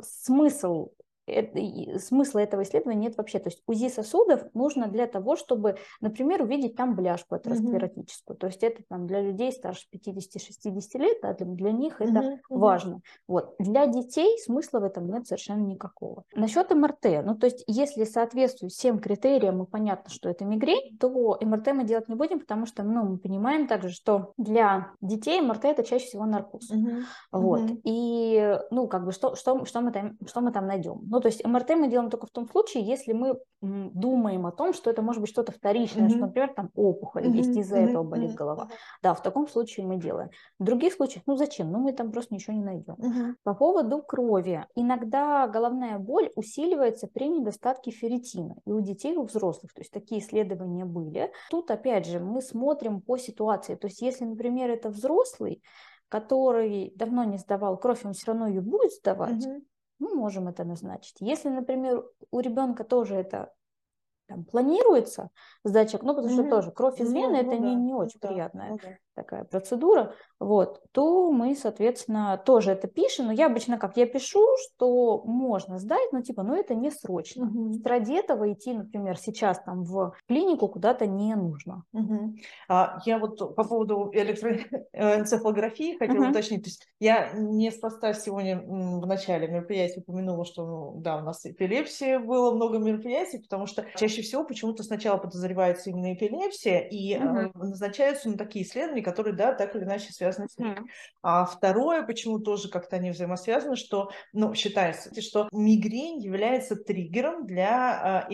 смысл, это- смысла этого исследования нет вообще. То есть УЗИ сосудов нужно для того, чтобы, например, увидеть там бляшку атеросклеротическую. То есть это там для людей старше 50-60 лет, да, для, для них это. Мгм. важно. Вот. Для детей смысла в этом нет совершенно никакого. Насчет МРТ, ну то есть если соответствует всем критериям и понятно, что это мигрень, то МРТ мы делать не будем, потому что ну, мы понимаем также, что для детей МРТ это чаще всего наркоз. Мгм. Вот. Мгм. И, ну, как бы, что, что, что, мы там, что мы там найдем? Ну, то есть МРТ мы делаем только в том случае, если мы думаем о том, что это может быть что-то вторичное, что, Мгм. например, там опухоль есть, Мгм. из-за Мгм. этого болит Мгм. голова. Да, в таком случае мы делаем. В других случаях, ну, зачем? Ну, мы там просто ничего не найдем. Мгм. По поводу крови. Иногда головная боль усиливается при недостатке ферритина. И у детей, и у взрослых. То есть такие исследования были. Тут, опять же, мы смотрим по ситуации. То есть если, например, это взрослый, который давно не сдавал кровь, он все равно ее будет сдавать, Мгм. Мы можем это назначить. Если, например, у ребенка тоже это там, планируется сдача, ну, потому что Мгм. тоже кровь из Ну, вены, ну это не, да, не ну очень да, приятная ну да. Такая процедура, вот, то мы, соответственно, тоже это пишем. Но я обычно как, я пишу, что можно сдать, но типа, ну это не срочно. Мгм. Ради этого идти, например, сейчас там в клинику куда-то не нужно. Мгм. А, я вот по поводу электроэнцефалографии хотела Мгм. уточнить. То есть я неспроста сегодня в начале мероприятия упомянула, что ну, да, у нас эпилепсия было много мероприятий, потому что чаще всего почему-то сначала подозревается именно эпилепсия и Мгм. назначаются на такие исследования, которые, да, так или иначе связаны с ней. Мгм. А второе, почему тоже как-то они взаимосвязаны, что, ну, считается, что мигрень является триггером для э,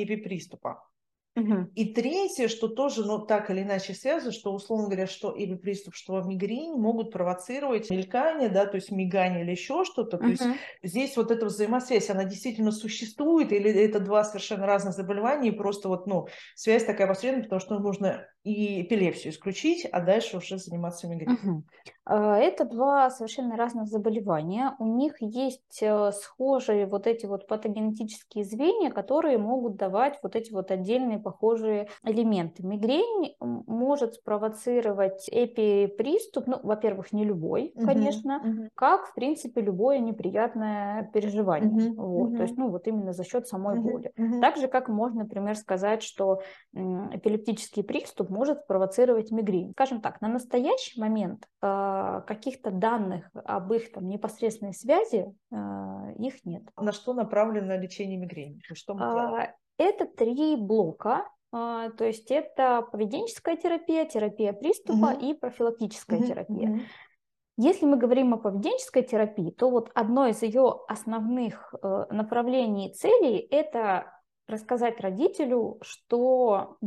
И третье, что тоже, ну, так или иначе связано, что, условно говоря, что или приступ, что мигрень могут провоцировать мелькание, да, то есть мигание или еще что-то. То есть здесь вот эта взаимосвязь, она действительно существует, или это два совершенно разных заболевания, и просто вот, ну, связь такая посредственная, потому что нужно и эпилепсию исключить, а дальше уже заниматься мигренью. А, Это два совершенно разных заболевания. У них есть э, схожие вот эти вот патогенетические звенья, которые могут давать вот эти вот отдельные похожие элементы. Мигрень может спровоцировать эпиприступ, ну, во-первых, не любой, Мгм, конечно, мгм, как, в принципе, любое неприятное переживание. Мгм, Вот. То есть, ну, вот именно за счет самой боли. мгм. Так же, как можно, например, сказать, что эпилептический приступ может спровоцировать мигрень. Скажем так, на настоящий момент э, каких-то данных об их там, непосредственной связи э, их нет. На что направлено лечение мигрени? Что мы делаем? Это три блока. А, То есть это поведенческая терапия, терапия приступа Мгм. и профилактическая Мгм, терапия. Если мы говорим о поведенческой терапии, то вот одно из ее основных э, направлений и целей – это рассказать родителю, что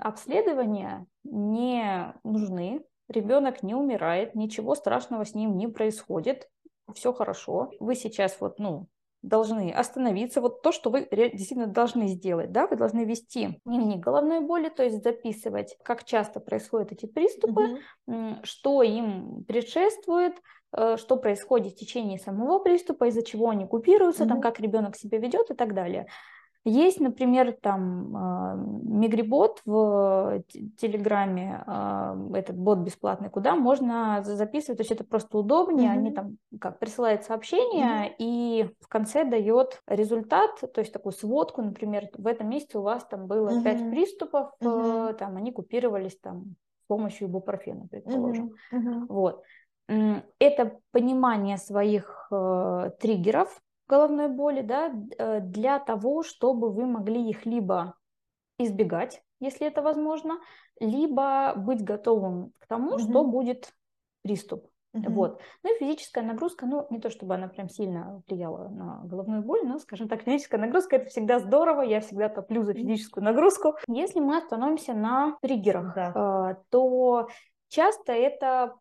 обследования не нужны, ребенок не умирает, ничего страшного с ним не происходит, все хорошо. Вы сейчас вот, ну, должны остановиться. Вот то, что вы действительно должны сделать, да, вы должны вести дневник головной боли, то есть записывать, как часто происходят эти приступы, угу. что им предшествует, э, что происходит в течение самого приступа, из-за чего они купируются, угу. там, как ребенок себя ведет и так далее. Есть, например, там а, Мигрибот в Телеграме, а, этот бот бесплатный, куда можно записывать, то есть это просто удобнее, mm-hmm. они там как присылают сообщение mm-hmm. и в конце дает результат, то есть такую сводку, например, в этом месяце у вас там было mm-hmm. 5 приступов, mm-hmm. там они купировались там с помощью ибупрофена, предположим. Mm-hmm. Mm-hmm. Вот. Это понимание своих э, триггеров, головной боли, да, э, для того, чтобы вы могли их либо избегать, если это возможно, либо быть готовым к тому, mm-hmm. что будет приступ. Mm-hmm. Вот. Ну и физическая нагрузка, ну не то чтобы она прям сильно влияла на головную боль, но, скажем так, физическая нагрузка это всегда здорово, я всегда топлю за физическую нагрузку. Если мы остановимся на триггерах, да. э, то Часто это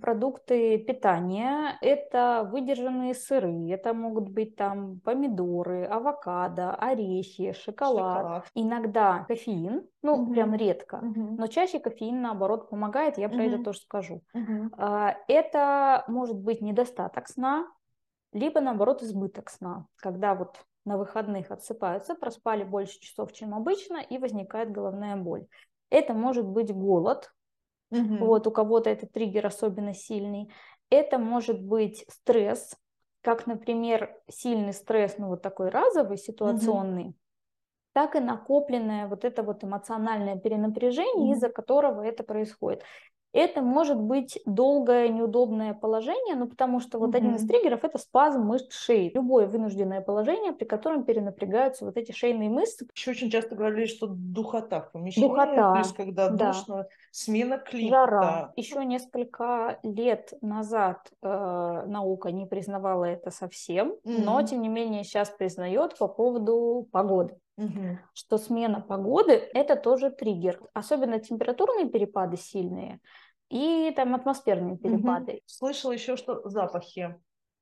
продукты питания, это выдержанные сыры, это могут быть там помидоры, авокадо, орехи, шоколад. шоколад. Иногда кофеин, ну угу. прям редко, угу. но чаще кофеин наоборот помогает, я про угу. это тоже скажу. Угу. Это может быть недостаток сна, либо наоборот избыток сна, когда вот на выходных отсыпаются, проспали больше часов, чем обычно, и возникает головная боль. Это может быть голод, Угу. Вот у кого-то этот триггер особенно сильный. Это может быть стресс, как, например, сильный стресс, ну вот такой разовый, ситуационный, угу. так и накопленное вот это вот эмоциональное перенапряжение, угу. из-за которого это происходит. Это может быть долгое неудобное положение, ну потому что вот угу. один из триггеров это спазм мышц шеи. Любое вынужденное положение, при котором перенапрягаются вот эти шейные мышцы. Еще очень часто говорили, что духота в помещении, духота, то есть когда да. душно, смена климата. Жара. Еще несколько лет назад э, наука не признавала это совсем, угу. но тем не менее сейчас признает по поводу погоды. Угу. Что смена погоды это тоже триггер. Особенно температурные перепады сильные и там атмосферные перепады. Угу. Слышала еще, что запахи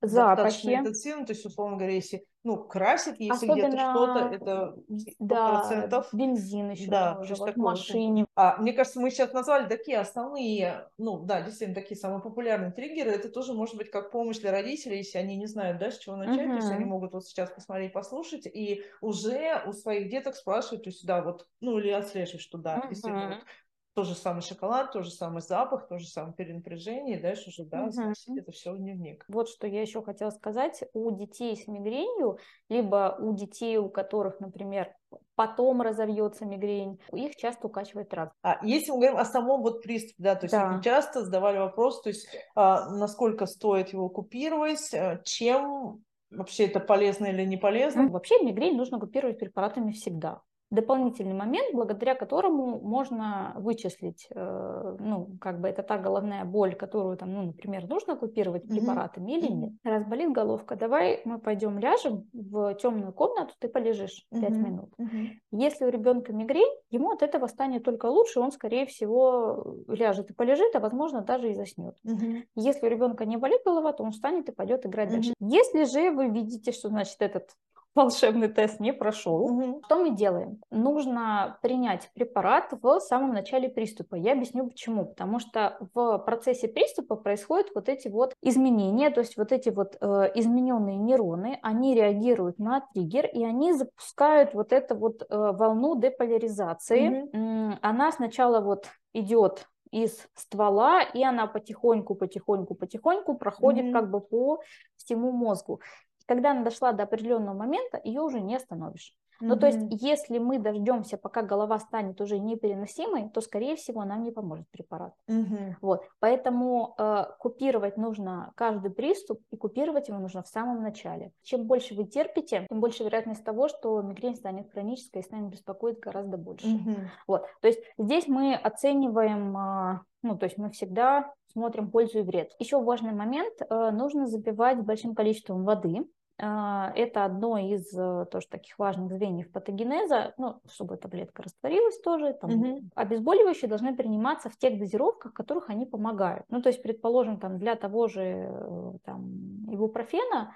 запахи. интенсивно, то есть, условно говоря, если, ну, красит, если Особенно, где-то что-то, это 100%. Да, бензин еще да, тоже, вот в машине. А, мне кажется, мы сейчас назвали такие основные, ну, да, действительно, такие самые популярные триггеры. Это тоже может быть как помощь для родителей, если они не знают, да, с чего начать. Угу. То есть они могут вот сейчас посмотреть, послушать и уже у своих деток спрашивать, то есть, да, вот, ну, или отслеживать, что да, угу. действительно, вот, тот же самый шоколад, тот же самый запах, то же самое перенапряжение, и дальше уже, да, угу. это все в дневник. Вот что я еще хотела сказать, у детей с мигренью, либо у детей, у которых, например, потом разовьется мигрень, их часто укачивает раз. А если мы говорим о самом вот приступе, да, то есть да. часто задавали вопрос, то есть а, насколько стоит его купировать, а, чем вообще это полезно или не полезно? Вообще мигрень нужно купировать препаратами всегда дополнительный момент, благодаря которому можно вычислить, э, ну, как бы это та головная боль, которую там, ну, например, нужно купировать препаратами mm-hmm. или нет. Раз болит головка, давай мы пойдем ляжем в темную комнату, ты полежишь mm-hmm. 5 минут. Mm-hmm. Если у ребенка мигрень, ему от этого станет только лучше, он, скорее всего, ляжет и полежит, а возможно даже и заснет. Mm-hmm. Если у ребенка не болит голова, то он встанет и пойдет играть mm-hmm. дальше. Если же вы видите, что значит этот волшебный тест не прошел. Угу. Что мы делаем? Нужно принять препарат в самом начале приступа. Я объясню почему. Потому что в процессе приступа происходят вот эти вот изменения, то есть вот эти вот э, измененные нейроны, они реагируют на триггер, и они запускают вот эту вот э, волну деполяризации. Угу. Она сначала вот идет из ствола, и она потихоньку, потихоньку, потихоньку проходит mm-hmm. как бы по всему мозгу когда она дошла до определенного момента, ее уже не остановишь. Mm-hmm. Ну, то есть, если мы дождемся, пока голова станет уже непереносимой, то, скорее всего, нам не поможет препарат. Mm-hmm. Вот. Поэтому э, купировать нужно каждый приступ, и купировать его нужно в самом начале. Чем больше вы терпите, тем больше вероятность того, что мигрень станет хронической и с нами беспокоит гораздо больше. Mm-hmm. Вот. То есть, здесь мы оцениваем, э, ну, то есть, мы всегда смотрим пользу и вред. Еще важный момент, э, нужно забивать большим количеством воды, это одно из э, тоже таких важных звеньев патогенеза, ну, чтобы таблетка растворилась тоже. Там, угу. Обезболивающие должны приниматься в тех дозировках, в которых они помогают. Ну, то есть, предположим, там, для того же э, там, ибупрофена а,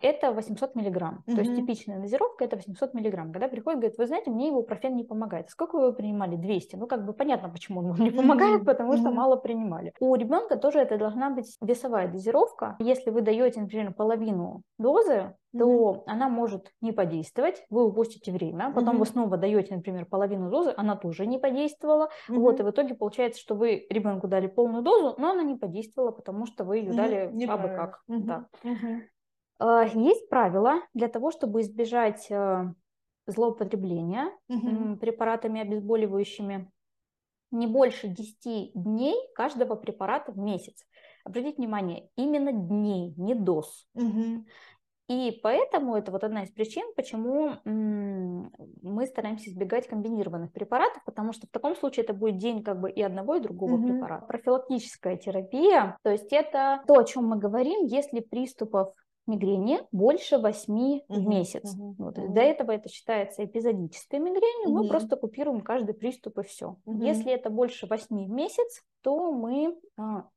это 800 миллиграмм. Mm-hmm. То есть типичная дозировка это 800 миллиграмм. Когда приходит, говорит, вы знаете, мне его профен не помогает. Сколько вы принимали? 200. Ну, как бы понятно, почему он не помогает, mm-hmm. потому что mm-hmm. мало принимали. У ребенка тоже это должна быть весовая дозировка. Если вы даете, например, половину дозы, то mm-hmm. она может не подействовать, вы упустите время, потом mm-hmm. вы снова даете, например, половину дозы, она тоже не подействовала, mm-hmm. вот, и в итоге получается, что вы ребенку дали полную дозу, но она не подействовала, потому что вы ее mm-hmm. дали абы как. Mm-hmm. Да. Mm-hmm. Э, есть правила для того, чтобы избежать э, злоупотребления угу. препаратами обезболивающими. Не больше 10 дней каждого препарата в месяц. Обратите внимание, именно дней, не доз. Угу. И поэтому это вот одна из причин, почему мы стараемся избегать комбинированных препаратов, потому что в таком случае это будет день как бы и одного, и другого угу. препарата. Профилактическая терапия, то есть это то, о чем мы говорим, если приступов мигрени больше 8 угу, в месяц. Угу, вот. угу. До этого это считается эпизодической мигренью, угу. мы просто купируем каждый приступ и все. Угу. Если это больше 8 в месяц, то мы а,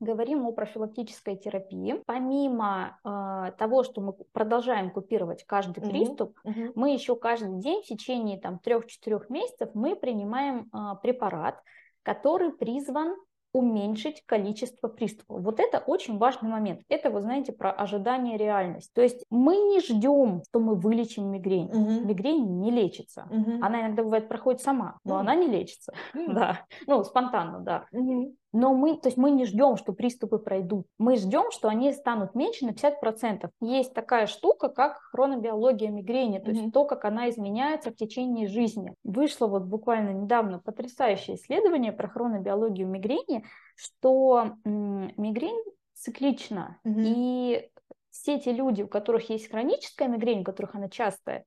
говорим о профилактической терапии. Помимо э, того, что мы продолжаем купировать каждый угу, приступ, угу. мы еще каждый день в течение там 3-4 месяцев мы принимаем э, препарат, который призван уменьшить количество приступов. Вот это очень важный момент. Это, вы знаете, про ожидание реальность. То есть мы не ждем, что мы вылечим мигрень. Угу. Мигрень не лечится. Угу. Она иногда бывает проходит сама, но угу. она не лечится. Угу. Да. Ну, спонтанно, да. Угу. Но мы, то есть мы не ждем, что приступы пройдут. Мы ждем, что они станут меньше на 50%. Есть такая штука, как хронобиология мигрени, то mm-hmm. есть то, как она изменяется в течение жизни. Вышло вот буквально недавно потрясающее исследование про хронобиологию мигрени, что мигрень циклична. Mm-hmm. И все те люди, у которых есть хроническая мигрень, у которых она частая,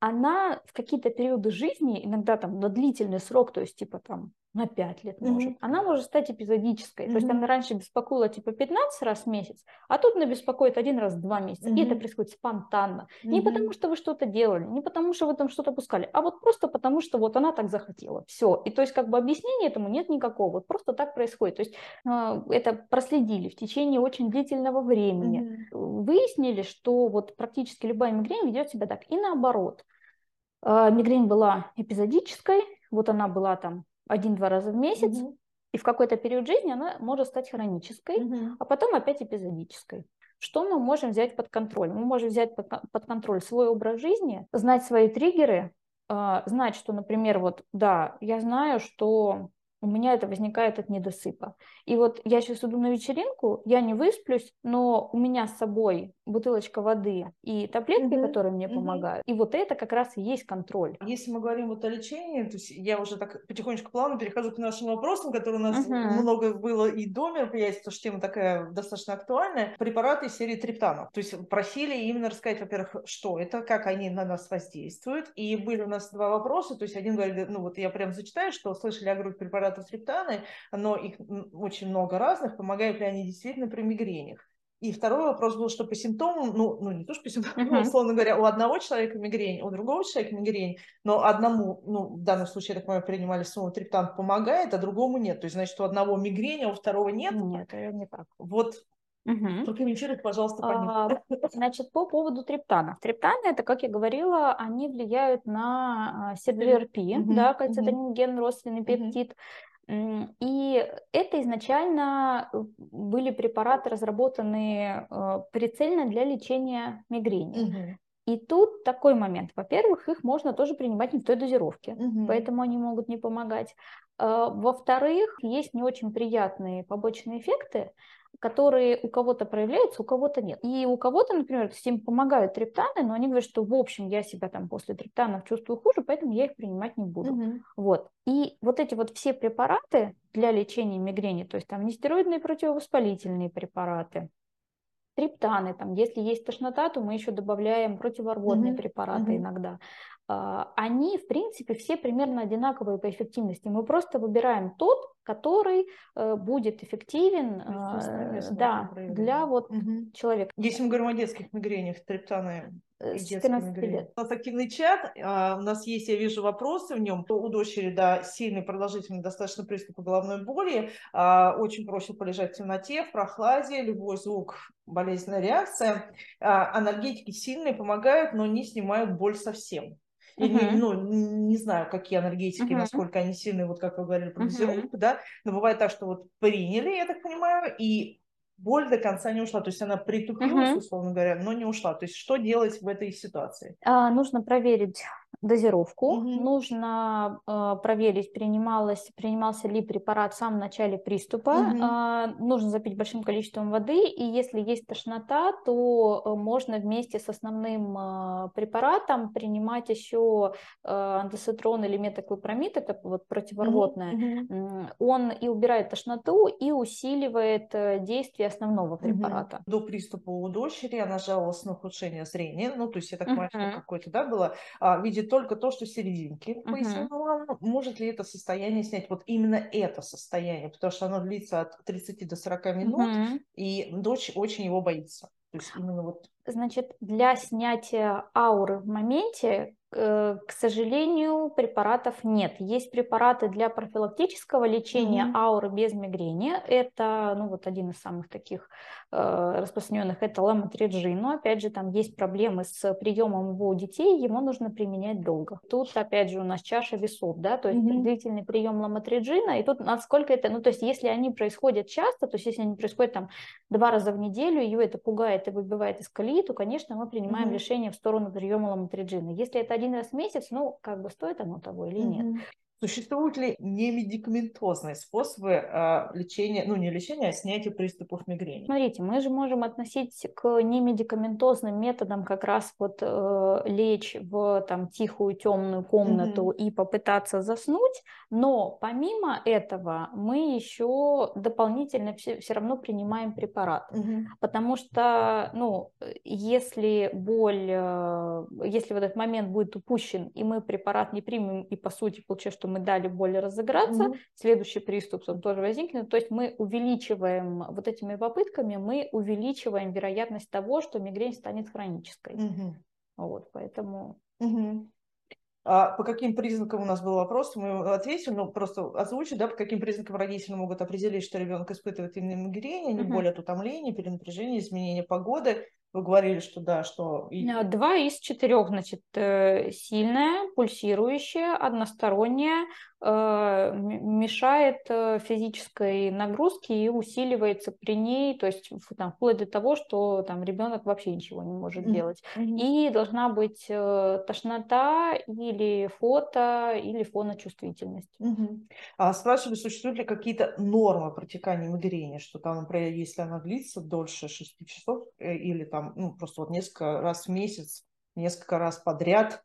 она в какие-то периоды жизни, иногда там на длительный срок, то есть типа там на 5 лет может. Mm-hmm. Она может стать эпизодической. Mm-hmm. То есть она раньше беспокоила типа 15 раз в месяц, а тут она беспокоит один раз в два месяца. Mm-hmm. И это происходит спонтанно. Mm-hmm. Не потому, что вы что-то делали, не потому, что вы там что-то пускали, а вот просто потому, что вот она так захотела. Все. И то есть как бы объяснения этому нет никакого. Вот просто так происходит. То есть э, это проследили в течение очень длительного времени. Mm-hmm. Выяснили, что вот практически любая мигрень ведет себя так. И наоборот. Э, мигрень была эпизодической, вот она была там один-два раза в месяц, угу. и в какой-то период жизни она может стать хронической, угу. а потом опять эпизодической. Что мы можем взять под контроль? Мы можем взять под, контроль свой образ жизни, знать свои триггеры, э, знать, что, например, вот, да, я знаю, что у меня это возникает от недосыпа. И вот я сейчас иду на вечеринку, я не высплюсь, но у меня с собой бутылочка воды и таблетки, угу, которые мне угу. помогают. И вот это как раз и есть контроль. Если мы говорим вот о лечении, то есть я уже так потихонечку плавно перехожу к нашим вопросам, которые у нас угу. много было и до мероприятия, потому что тема такая достаточно актуальная. Препараты серии триптанов. То есть просили именно рассказать, во-первых, что это, как они на нас воздействуют. И были у нас два вопроса. То есть один говорит, ну вот я прям зачитаю, что слышали о группе препаратов триптаны, но их очень много разных. Помогают ли они действительно при мигренях? И второй вопрос был, что по симптомам, ну, ну не то, что по симптомам, uh-huh. условно говоря, у одного человека мигрень, у другого человека мигрень, но одному, ну, в данном случае, я так понимаю, принимали сумму триптан помогает, а другому нет. То есть, значит, у одного мигрень, а у второго нет? Нет, это не так. Вот Угу. Прокомментируй, пожалуйста, по ним. А, значит, по поводу триптанов. Триптаны, это, как я говорила, они влияют на CDRP, угу. да, кальцитонин, родственный пептид. И это изначально э, были препараты, разработанные э, прицельно для лечения мигрени. Угу. И тут такой момент. Во-первых, их можно тоже принимать не в той дозировке, угу. поэтому они могут не помогать. А, во-вторых, есть не очень приятные побочные эффекты, которые у кого-то проявляются, у кого-то нет. И у кого-то, например, с им помогают триптаны, но они говорят, что в общем я себя там после триптанов чувствую хуже, поэтому я их принимать не буду. Угу. Вот. И вот эти вот все препараты для лечения мигрени, то есть там нестероидные противовоспалительные препараты, триптаны, там, если есть тошнота, то мы еще добавляем противорвотные mm-hmm. препараты mm-hmm. иногда. А, они, в принципе, все примерно одинаковые по эффективности. Мы просто выбираем тот, который э, будет эффективен э, да, для вот угу. человека. Если мы говорим о детских мигрениях, триптаны Э, с 14 лет. У нас активный чат, а, у нас есть, я вижу, вопросы в нем. У дочери, да, сильный, продолжительный достаточно приступ головной боли, а, очень просит полежать в темноте, в прохладе, любой звук, болезненная реакция. А, анальгетики сильные помогают, но не снимают боль совсем. Я uh-huh. ну, не знаю, какие анальгетики, uh-huh. насколько они сильные, вот как вы говорили про uh-huh. да, но бывает так, что вот приняли, я так понимаю, и боль до конца не ушла, то есть она притупилась, угу. условно говоря, но не ушла. То есть что делать в этой ситуации? А, нужно проверить дозировку, угу. нужно э, проверить, принималось, принимался ли препарат в самом начале приступа, угу. э, нужно запить большим количеством воды, и если есть тошнота, то э, можно вместе с основным э, препаратом принимать еще э, антисетрон или метоклопромид, это вот противорвотное. Угу. Он и убирает тошноту, и усиливает э, действие основного препарата. Угу. До приступа у дочери она жаловалась на ухудшение зрения, ну, то есть я так понимаю, угу. что какое-то, да, было, видит только то, что серединки, uh-huh. пояснила Может ли это состояние снять? Вот именно это состояние, потому что оно длится от 30 до 40 минут, uh-huh. и дочь очень его боится. То есть именно вот... Значит, для снятия ауры в моменте к сожалению, препаратов нет. Есть препараты для профилактического лечения mm-hmm. ауры без мигрени. Это, ну, вот один из самых таких э, распространенных, это ламотриджин. Но, опять же, там есть проблемы с приемом его у детей, ему нужно применять долго. Тут, опять же, у нас чаша весов, да, то есть mm-hmm. длительный прием ламотриджина, и тут насколько это, ну, то есть если они происходят часто, то есть если они происходят там два раза в неделю, ее это пугает и выбивает из колеи, то, конечно, мы принимаем mm-hmm. решение в сторону приема ламотриджина. Если это один раз в месяц, ну, как бы стоит оно того или нет. Mm-hmm. Существуют ли немедикаментозные способы э, лечения, ну не лечения, а снятия приступов мигрени? Смотрите, мы же можем относить к немедикаментозным методам как раз вот э, лечь в там тихую темную комнату mm-hmm. и попытаться заснуть, но помимо этого мы еще дополнительно все, все равно принимаем препарат, mm-hmm. потому что, ну, если боль, э, если в этот момент будет упущен и мы препарат не примем и по сути получается, что мы дали боли разыграться, mm-hmm. следующий приступ он тоже возникнет. То есть мы увеличиваем вот этими попытками, мы увеличиваем вероятность того, что мигрень станет хронической. Mm-hmm. Вот, поэтому... Mm-hmm. А по каким признакам у нас был вопрос, мы ответим, но просто озвучу, да, по каким признакам родители могут определить, что ребенок испытывает именно мигрень, не uh-huh. более от утомления, перенапряжения, изменения погоды. Вы говорили, что да, что... Два из четырех, значит, э, сильная, пульсирующая, односторонняя, Э, мешает э, физической нагрузке и усиливается при ней, то есть там, вплоть до того, что там ребенок вообще ничего не может mm-hmm. делать. И должна быть э, тошнота или фото, или фоночувствительность. Mm-hmm. А спрашивали, существуют ли какие-то нормы протекания мигрени, что там, например, если она длится дольше 6 часов или там ну, просто вот несколько раз в месяц, несколько раз подряд,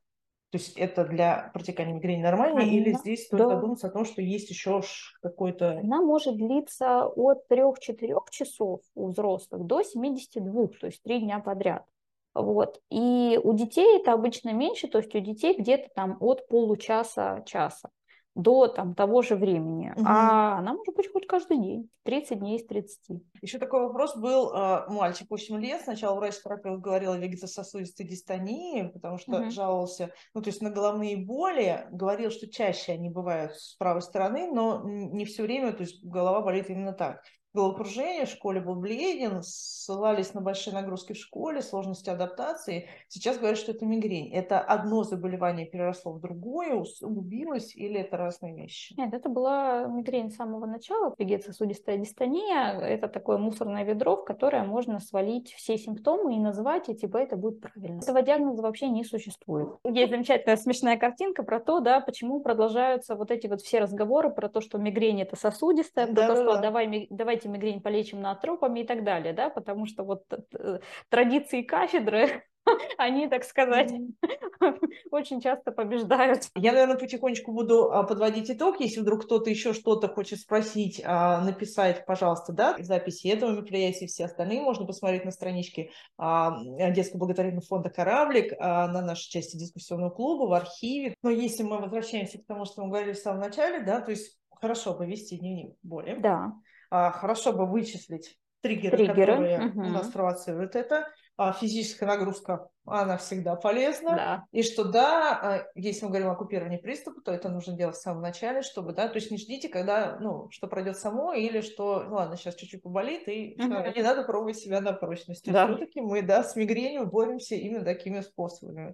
то есть это для протекания мигрени нормально, Она, или здесь стоит да. задуматься о том, что есть еще какой-то... Она может длиться от 3-4 часов у взрослых до 72, то есть 3 дня подряд. Вот. И у детей это обычно меньше, то есть у детей где-то там от получаса-часа до там, того же времени. Угу. А она может быть хоть каждый день, 30 дней из 30. Еще такой вопрос был, а, мальчик 8 лет, сначала врач-терапевт говорил о вегетососудистой дистонии, потому что угу. жаловался, ну то есть на головные боли, говорил, что чаще они бывают с правой стороны, но не все время, то есть голова болит именно так головокружение, в школе был бледен, ссылались на большие нагрузки в школе, сложности адаптации. Сейчас говорят, что это мигрень. Это одно заболевание переросло в другое, усугубилось или это разные вещи? Нет, это была мигрень с самого начала. Вегетососудистая дистония – это такое мусорное ведро, в которое можно свалить все симптомы и назвать, и типа это будет правильно. Этого диагноза вообще не существует. Есть замечательная смешная картинка про то, да, почему продолжаются вот эти вот все разговоры про то, что мигрень – это сосудистая, да, сказал, да. давай, давайте давайте мигрень полечим наотропами и так далее, да, потому что вот традиции кафедры они, так сказать, очень часто побеждают. Я, наверное, потихонечку буду а, подводить итог. Если вдруг кто-то еще что-то хочет спросить, а, написать, пожалуйста, да, записи этого мероприятия и все остальные можно посмотреть на страничке а, Детского благотворительного фонда «Кораблик», на нашей части дискуссионного клуба, в архиве. Но если мы возвращаемся к тому, что мы говорили в самом начале, да, то есть хорошо бы вести дневник боли. Да. А, хорошо бы вычислить триггеры, Триггеры, которые угу. у нас провоцируют это. А физическая нагрузка, она всегда полезна. Да. И что да, а, если мы говорим о купировании приступа, то это нужно делать в самом начале, чтобы, да, то есть не ждите, когда, ну, что пройдет само, или что, ну ладно, сейчас чуть-чуть поболит, и всё, не надо пробовать себя на прочность. Да. Все-таки мы, да, с мигренью боремся именно такими способами.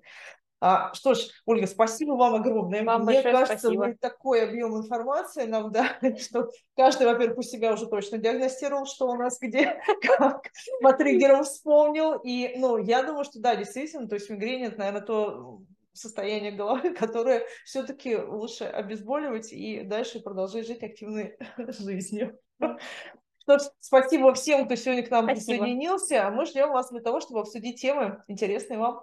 А, что ж, Ольга, спасибо вам огромное. Вам Мне кажется, спасибо. вы такой объем информации нам дали, что каждый, во-первых, у себя уже точно диагностировал, что у нас где, как, по триггерам вспомнил. И, ну, я думаю, что да, действительно, то есть мигрень, это, наверное, то состояние головы, которое все-таки лучше обезболивать и дальше продолжать жить активной жизнью. Что ж, спасибо всем, кто сегодня к нам Спасибо. присоединился. А мы ждем вас для того, чтобы обсудить темы интересные вам.